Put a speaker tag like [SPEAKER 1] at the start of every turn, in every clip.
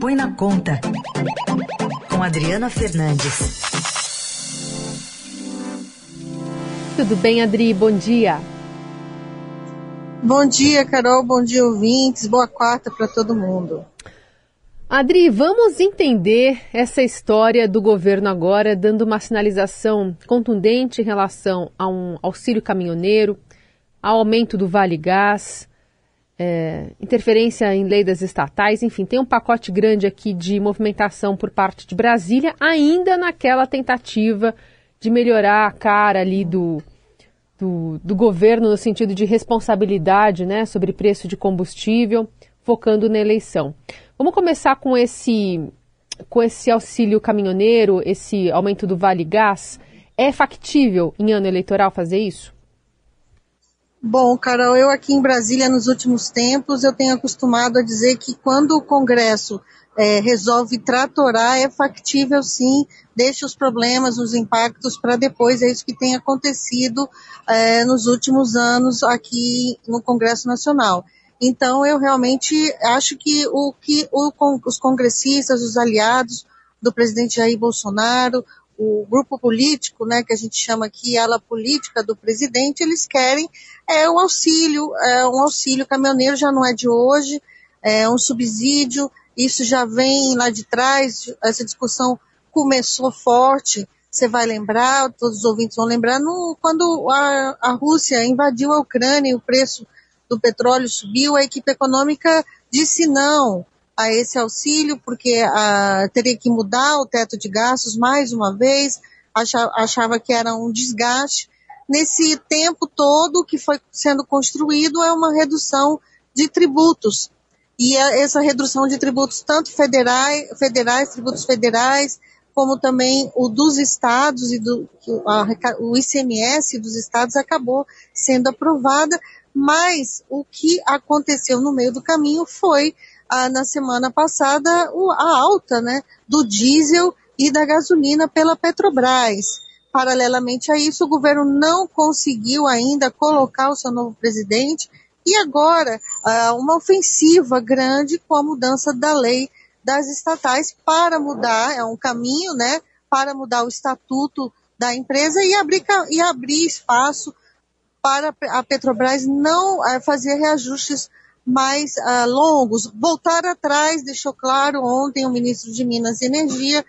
[SPEAKER 1] põe na conta. Com Adriana Fernandes.
[SPEAKER 2] Tudo bem, Adri? Bom dia.
[SPEAKER 3] Bom dia, Carol. Bom dia, ouvintes. Boa quarta para todo mundo.
[SPEAKER 2] Adri, vamos entender essa história do governo agora dando uma sinalização contundente em relação a um auxílio caminhoneiro, ao aumento do Vale Gás, é, interferência em lei das estatais, enfim, tem um pacote grande aqui de movimentação por parte de Brasília, ainda naquela tentativa de melhorar a cara ali do, do, do governo no sentido de responsabilidade né, sobre preço de combustível, focando na eleição. Vamos começar com esse, com esse auxílio caminhoneiro, esse aumento do Vale Gás. É factível em ano eleitoral fazer isso?
[SPEAKER 3] Bom, Carol, eu aqui em Brasília nos últimos tempos eu tenho acostumado a dizer que quando o Congresso é, resolve tratorar, é factível sim, deixa os problemas, os impactos para depois, é isso que tem acontecido é, nos últimos anos aqui no Congresso Nacional. Então, eu realmente acho que o que o, os congressistas, os aliados do presidente Jair Bolsonaro, o grupo político, né, que a gente chama aqui ala política do presidente, eles querem é o auxílio, é um auxílio caminhoneiro já não é de hoje, é um subsídio isso já vem lá de trás, essa discussão começou forte. Você vai lembrar, todos os ouvintes vão lembrar, no, quando a, a Rússia invadiu a Ucrânia e o preço do petróleo subiu, a equipe econômica disse não a esse auxílio, porque a, teria que mudar o teto de gastos mais uma vez, achava, achava que era um desgaste. Nesse tempo todo que foi sendo construído é uma redução de tributos e essa redução de tributos, tanto federais, federais, tributos federais, como também o dos estados e do, a, o ICMS dos estados acabou sendo aprovada, mas o que aconteceu no meio do caminho foi, ah, na semana passada, a alta né, do diesel e da gasolina pela Petrobras. Paralelamente a isso, o governo não conseguiu ainda colocar o seu novo presidente e agora, uh, uma ofensiva grande com a mudança da lei das estatais para mudar, é um caminho, né, para mudar o estatuto da empresa e abrir, e abrir espaço para a Petrobras não uh, fazer reajustes mais uh, longos. Voltar atrás, deixou claro ontem o ministro de Minas e Energia,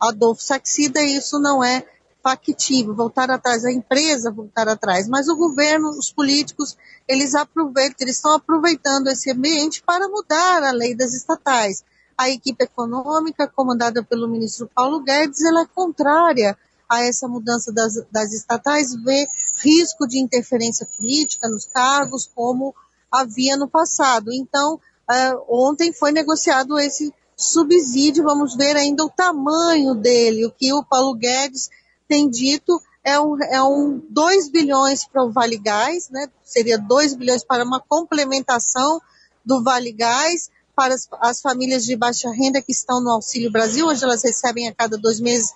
[SPEAKER 3] Adolfo Saxida, isso não é factível, voltar atrás, a empresa voltar atrás, mas o governo, os políticos, eles aproveitam, eles estão aproveitando esse ambiente para mudar a lei das estatais. A equipe econômica, comandada pelo ministro Paulo Guedes, ela é contrária a essa mudança das, das estatais, vê risco de interferência política nos cargos, como havia no passado. Então, uh, ontem foi negociado esse subsídio, vamos ver ainda o tamanho dele, o que o Paulo Guedes tem dito é um, é um 2 bilhões para o Vale Gás, né? seria 2 bilhões para uma complementação do Vale Gás para as, as, famílias de baixa renda que estão no Auxílio Brasil, onde elas recebem a cada dois meses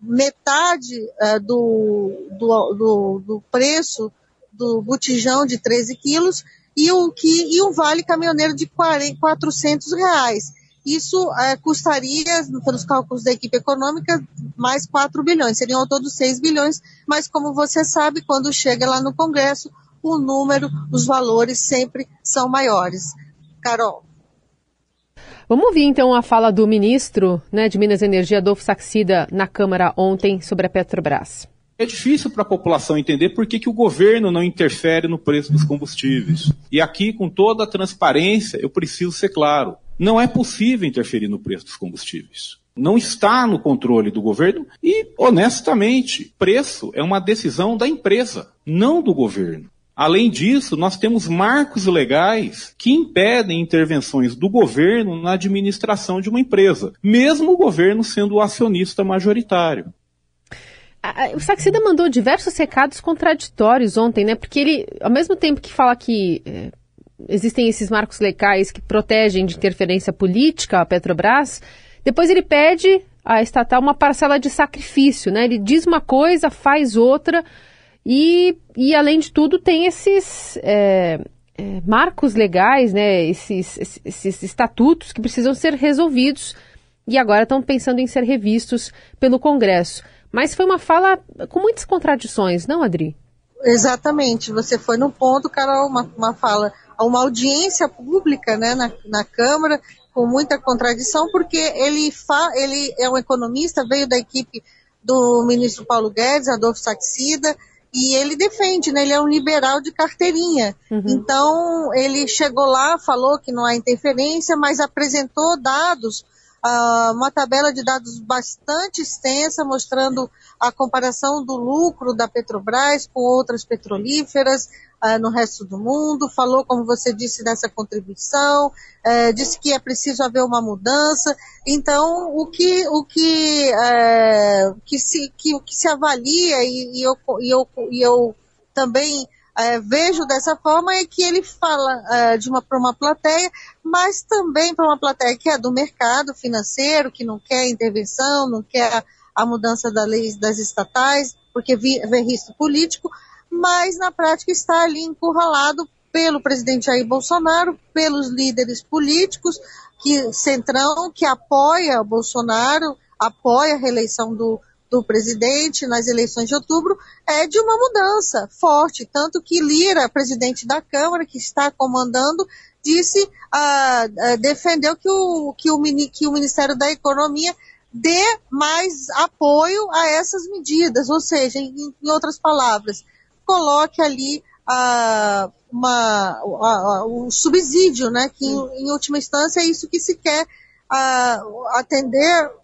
[SPEAKER 3] metade uh, do, do, do, do, preço do botijão de 13 quilos e o, que, e um vale caminhoneiro de 40, 400 reais. Isso é, custaria, pelos cálculos da equipe econômica, mais 4 bilhões, seriam ao todo 6 bilhões, mas como você sabe, quando chega lá no Congresso, o número, os valores sempre são maiores. Carol.
[SPEAKER 2] Vamos ouvir então a fala do ministro né, de Minas e Energia, Adolfo Saxida, na Câmara ontem sobre a Petrobras.
[SPEAKER 4] É difícil para a população entender por que, que o governo não interfere no preço dos combustíveis. E aqui, com toda a transparência, eu preciso ser claro. Não é possível interferir no preço dos combustíveis. Não está no controle do governo e, honestamente, preço é uma decisão da empresa, não do governo. Além disso, nós temos marcos legais que impedem intervenções do governo na administração de uma empresa, mesmo o governo sendo o acionista majoritário.
[SPEAKER 2] O Saxida mandou diversos recados contraditórios ontem, né? Porque ele, ao mesmo tempo que fala que é, existem esses marcos legais que protegem de interferência política a Petrobras, depois ele pede à estatal uma parcela de sacrifício, né? Ele diz uma coisa, faz outra e, e além de tudo tem esses, é, é, marcos legais, né, esses, esses, esses estatutos que precisam ser resolvidos e agora estão pensando em ser revistos pelo Congresso. Mas foi uma fala com muitas contradições, não, Adri?
[SPEAKER 3] Exatamente, você foi no ponto, Carol, uma, uma fala, uma audiência pública né, na, na Câmara, com muita contradição, porque ele, fa, ele é um economista, veio da equipe do ministro Paulo Guedes, Adolfo Saxida, e ele defende, né? Ele é um liberal de carteirinha. Uhum. Então, ele chegou lá, falou que não há interferência, mas apresentou dados uh, uma tabela de dados bastante extensa, mostrando a comparação do lucro da Petrobras com outras petrolíferas uh, no resto do mundo, falou, como você disse, dessa contribuição, uh, disse que é preciso haver uma mudança. Então, o que, o que, uh, que, se, que, que se avalia, e, e, eu, e, eu, e eu também é, vejo dessa forma é que ele fala é, de uma para uma plateia, mas também para uma plateia que é do mercado financeiro, que não quer intervenção, não quer a, a mudança da lei das estatais, porque vê risco político, mas na prática está ali encurralado pelo presidente Jair Bolsonaro, pelos líderes políticos, que Centrão, que apoia Bolsonaro, apoia a reeleição do, do presidente nas eleições de outubro é de uma mudança forte, tanto que Lira, presidente da Câmara, que está comandando, disse, ah, ah, defendeu que o, que, o, que o Ministério da Economia dê mais apoio a essas medidas, ou seja, em, em outras palavras, coloque ali ah, uma, o subsídio, né, que em, em, última instância é isso que se quer ah, atender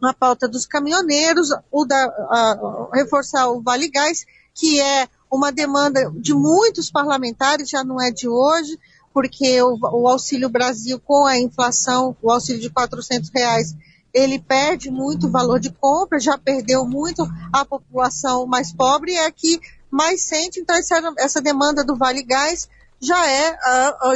[SPEAKER 3] na pauta dos caminhoneiros, o da, a, reforçar o Vale Gás, que é uma demanda de muitos parlamentares, já não é de hoje, porque o, o Auxílio Brasil, com a inflação, o auxílio de 400 reais, ele perde muito valor de compra, já perdeu muito a população mais pobre, é que mais sente, então essa, demanda do Vale Gás já é,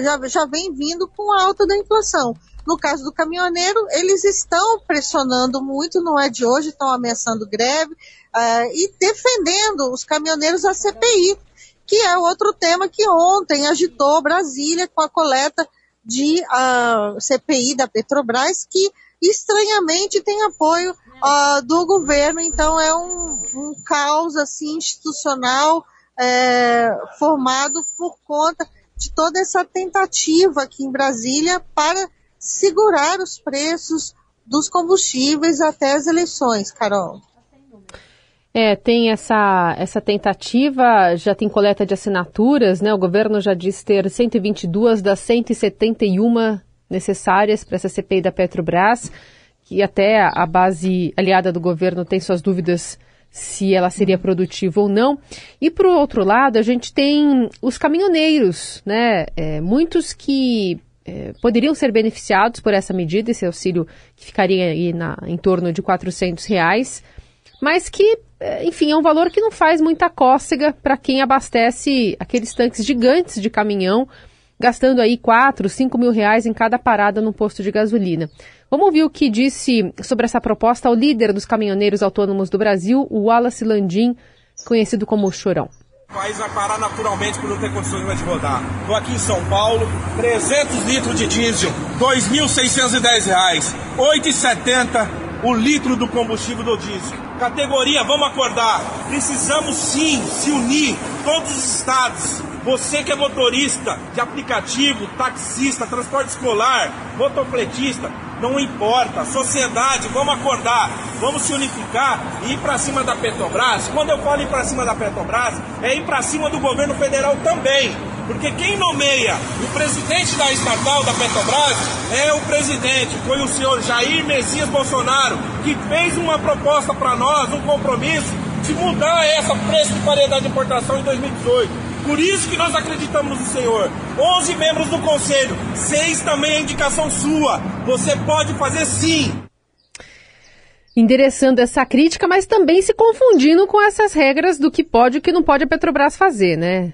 [SPEAKER 3] já, já vem vindo com a alta da inflação. No caso do caminhoneiro, eles estão pressionando muito, não é de hoje, estão ameaçando greve uh, e defendendo os caminhoneiros a CPI, que é outro tema que ontem agitou Brasília com a coleta de uh, ah, CPI da Petrobras, que estranhamente tem apoio uh, do governo, então é um, um caos assim, institucional é, formado por conta de toda essa tentativa aqui em Brasília para segurar os preços dos combustíveis até as eleições, Carol.
[SPEAKER 2] É, tem essa, essa tentativa, já tem coleta de assinaturas, né? O governo já diz ter 122 das 171 necessárias para essa CPI da Petrobras, que até a base aliada do governo tem suas dúvidas se ela seria produtiva ou não. E por outro lado, a gente tem os caminhoneiros, né? É, muitos que é, poderiam ser beneficiados por essa medida, esse auxílio que ficaria aí na, em torno de 400 reais, mas que, é, enfim, é um valor que não faz muita cócega para quem abastece aqueles tanques gigantes de caminhão, gastando aí 4, 5 mil reais em cada parada no posto de gasolina. Vamos ouvir o que disse sobre essa proposta o líder dos caminhoneiros autônomos do Brasil, o Wallace Landim, conhecido como Chorão.
[SPEAKER 5] O país vai parar naturalmente por não ter condições mais de rodar. Estou aqui em São Paulo, 300 litros de diesel, R$ 2.610, 8,70 o litro do combustível do diesel. Categoria, vamos acordar. Precisamos sim se unir, todos os estados. Você que é motorista de aplicativo, taxista, transporte escolar, motociclista, não importa. Sociedade, vamos acordar, vamos se unificar e ir para cima da Petrobras. Quando eu falo ir para cima da Petrobras, é ir para cima do governo federal também. Porque quem nomeia o presidente da estatal da Petrobras é o presidente, foi o senhor Jair Messias Bolsonaro, que fez uma proposta para nós, um compromisso de mudar essa preço de paridade de importação em 2018. Por isso que nós acreditamos no Senhor. 11 membros do conselho, seis também é indicação sua. Você pode fazer sim.
[SPEAKER 2] Endereçando essa crítica, mas também se confundindo com essas regras do que pode e o que não pode a Petrobras fazer, né?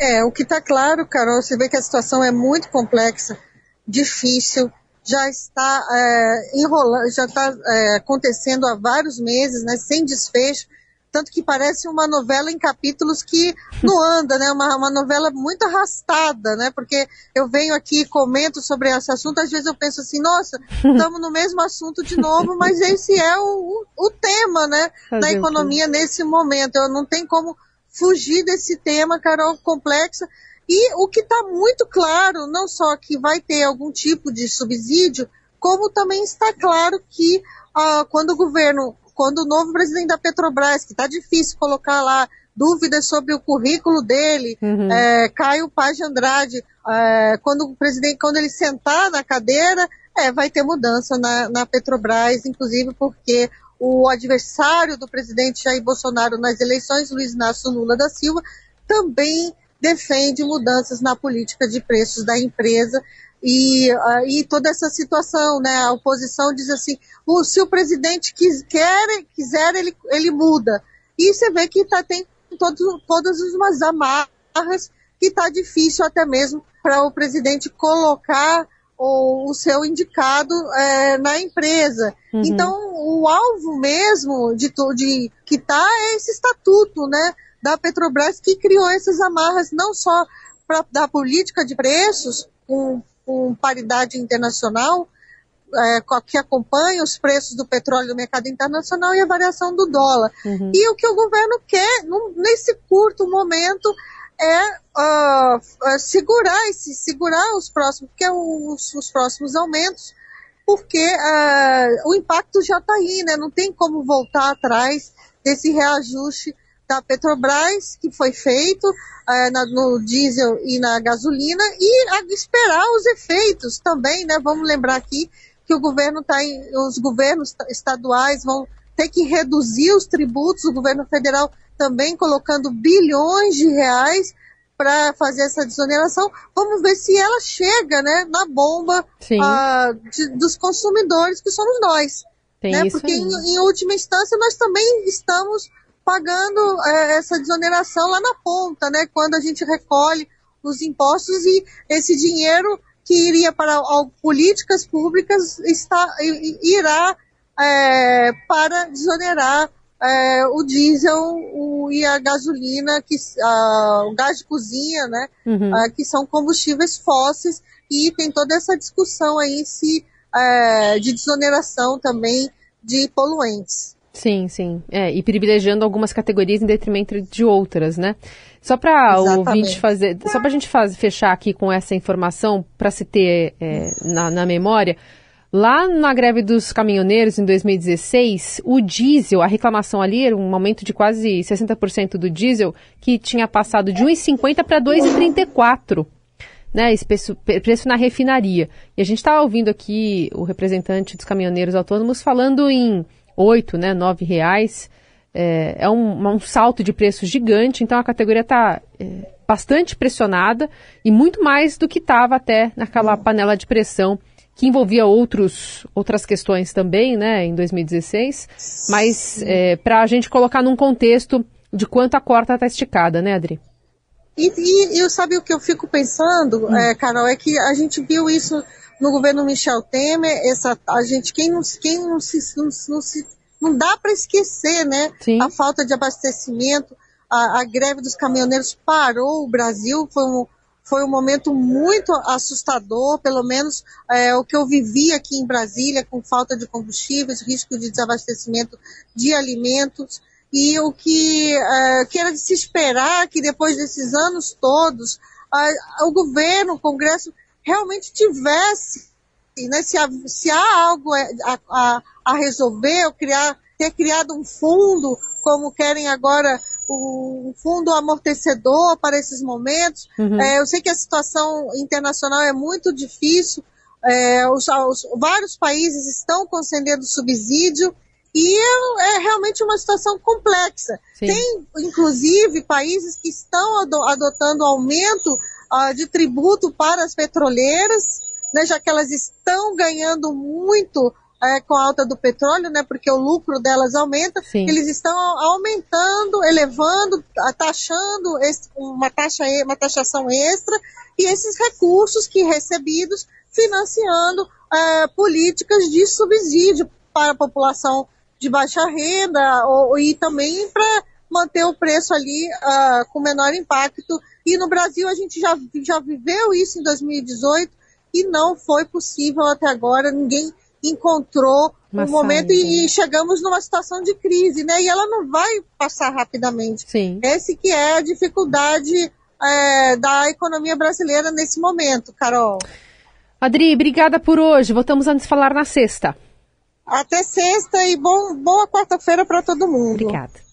[SPEAKER 3] É, o que está claro, Carol, você vê que a situação é muito complexa, difícil, já está é, enrolando, já está é, acontecendo há vários meses, né, sem desfecho tanto que parece uma novela em capítulos que não anda, né? Uma, uma novela muito arrastada, né? Porque eu venho aqui e comento sobre esse assunto, às vezes eu penso assim, nossa, estamos no mesmo assunto de novo, mas esse é o, o, tema, né? Da economia nesse momento. Eu não tem como fugir desse tema, Carol, complexa. E o que está muito claro, não só que vai ter algum tipo de subsídio, como também está claro que uh, quando o governo quando o novo presidente da Petrobras, que está difícil colocar lá dúvidas sobre o currículo dele, uhum. é, Caio Paz de Andrade, é, quando o presidente, quando ele sentar na cadeira, é, vai ter mudança na, na Petrobras, inclusive porque o adversário do presidente Jair Bolsonaro nas eleições, Luiz Inácio Lula da Silva, também defende mudanças na política de preços da empresa e, uh, e toda essa situação, né? A oposição diz assim, o, se o presidente quis, quer, quiser, ele, ele muda. E você vê que tá, tem todos, todas umas amarras que está difícil até mesmo para o presidente colocar o, o seu indicado é, na empresa. Uhum. Então, o alvo mesmo de, de que está é esse estatuto, né, da Petrobras que criou essas amarras não só para da política de preços com com paridade internacional, é, que acompanha os preços do petróleo no mercado internacional e a variação do dólar. Uhum. E o que o governo quer, num, nesse curto momento, é uh, segurar esse, segurar os próximos, porque os, os próximos aumentos, porque uh, o impacto já está aí, né? Não tem como voltar atrás desse reajuste da Petrobras, que foi feito é, na, no diesel e na gasolina, e a, esperar os efeitos também, né? Vamos lembrar aqui que o governo tá em, os governos estaduais vão ter que reduzir os tributos, o governo federal também colocando bilhões de reais para fazer essa desoneração. Vamos ver se ela chega, né, na bomba uh, de, dos consumidores que somos nós. né? Porque em, em última instância nós também estamos pagando é, essa desoneração lá na ponta, né? Quando a gente recolhe os impostos e esse dinheiro que iria para políticas públicas está, irá é, para desonerar é, o diesel o, e a gasolina, que, a, o gás de cozinha, né? Uhum. A, que são combustíveis fósseis e tem toda essa discussão aí se, é, de desoneração também de poluentes.
[SPEAKER 2] Sim, sim. É, e privilegiando algumas categorias em detrimento de outras, né? Só para o ouvinte fazer, só para a gente faz, fechar aqui com essa informação, para se ter é, na, na memória, Lá na greve dos caminhoneiros em 2016, o diesel, a reclamação ali era um aumento de quase 60% do diesel, que tinha passado de 1,50 para 2,34. Né, esse preço, preço, na refinaria. E a gente estava ouvindo aqui o representante dos caminhoneiros autônomos falando em 8, né, 9 reais. É, é um, um, salto de preço gigante, então a categoria está é, bastante pressionada e muito mais do que estava até naquela panela de pressão que envolvia outros, outras questões também, né, em 2016, mas é, para a gente colocar num contexto de quanto a corda está esticada, né, Adri?
[SPEAKER 3] E, e, eu sabe o que eu fico pensando, hum. é, Carol, é que a gente viu isso no governo Michel Temer, essa, a gente, quem não, quem não se, não, não se, não dá para esquecer, né? Sim. A falta de abastecimento, a, a, greve dos caminhoneiros parou o Brasil, foi um, foi um momento muito assustador, pelo menos é, o que eu vivi aqui em Brasília, com falta de combustíveis, risco de desabastecimento de alimentos, e o que, é, que era de se esperar que depois desses anos todos, o governo, o Congresso, realmente tivesse, né, se, há, se há algo a, a, a resolver, ou criar, ter criado um fundo, como querem agora o fundo amortecedor para esses momentos. Uhum. É, eu sei que a situação internacional é muito difícil, é, os, os, vários países estão concedendo subsídio e é, é realmente uma situação complexa. Sim. Tem, inclusive, países que estão adotando aumento uh, de tributo para as petroleiras, né, já que elas estão ganhando muito é, com a alta do petróleo, né, porque o lucro delas aumenta, Sim. eles estão aumentando, elevando, taxando uma, taxa, uma taxação extra e esses recursos que recebidos financiando é, políticas de subsídio para a população de baixa renda ou, e também para manter o preço ali uh, com menor impacto. E no Brasil a gente já, já viveu isso em 2018 e não foi possível até agora, ninguém encontrou Uma um momento e, e, chegamos numa situação de crise, né? E ela não vai passar rapidamente.
[SPEAKER 2] Sim.
[SPEAKER 3] Esse que é a dificuldade é, da economia brasileira nesse momento, Carol.
[SPEAKER 2] Adri, obrigada por hoje. Voltamos a nos falar na sexta.
[SPEAKER 3] Até sexta e bom, boa quarta-feira para todo mundo.
[SPEAKER 2] Obrigada.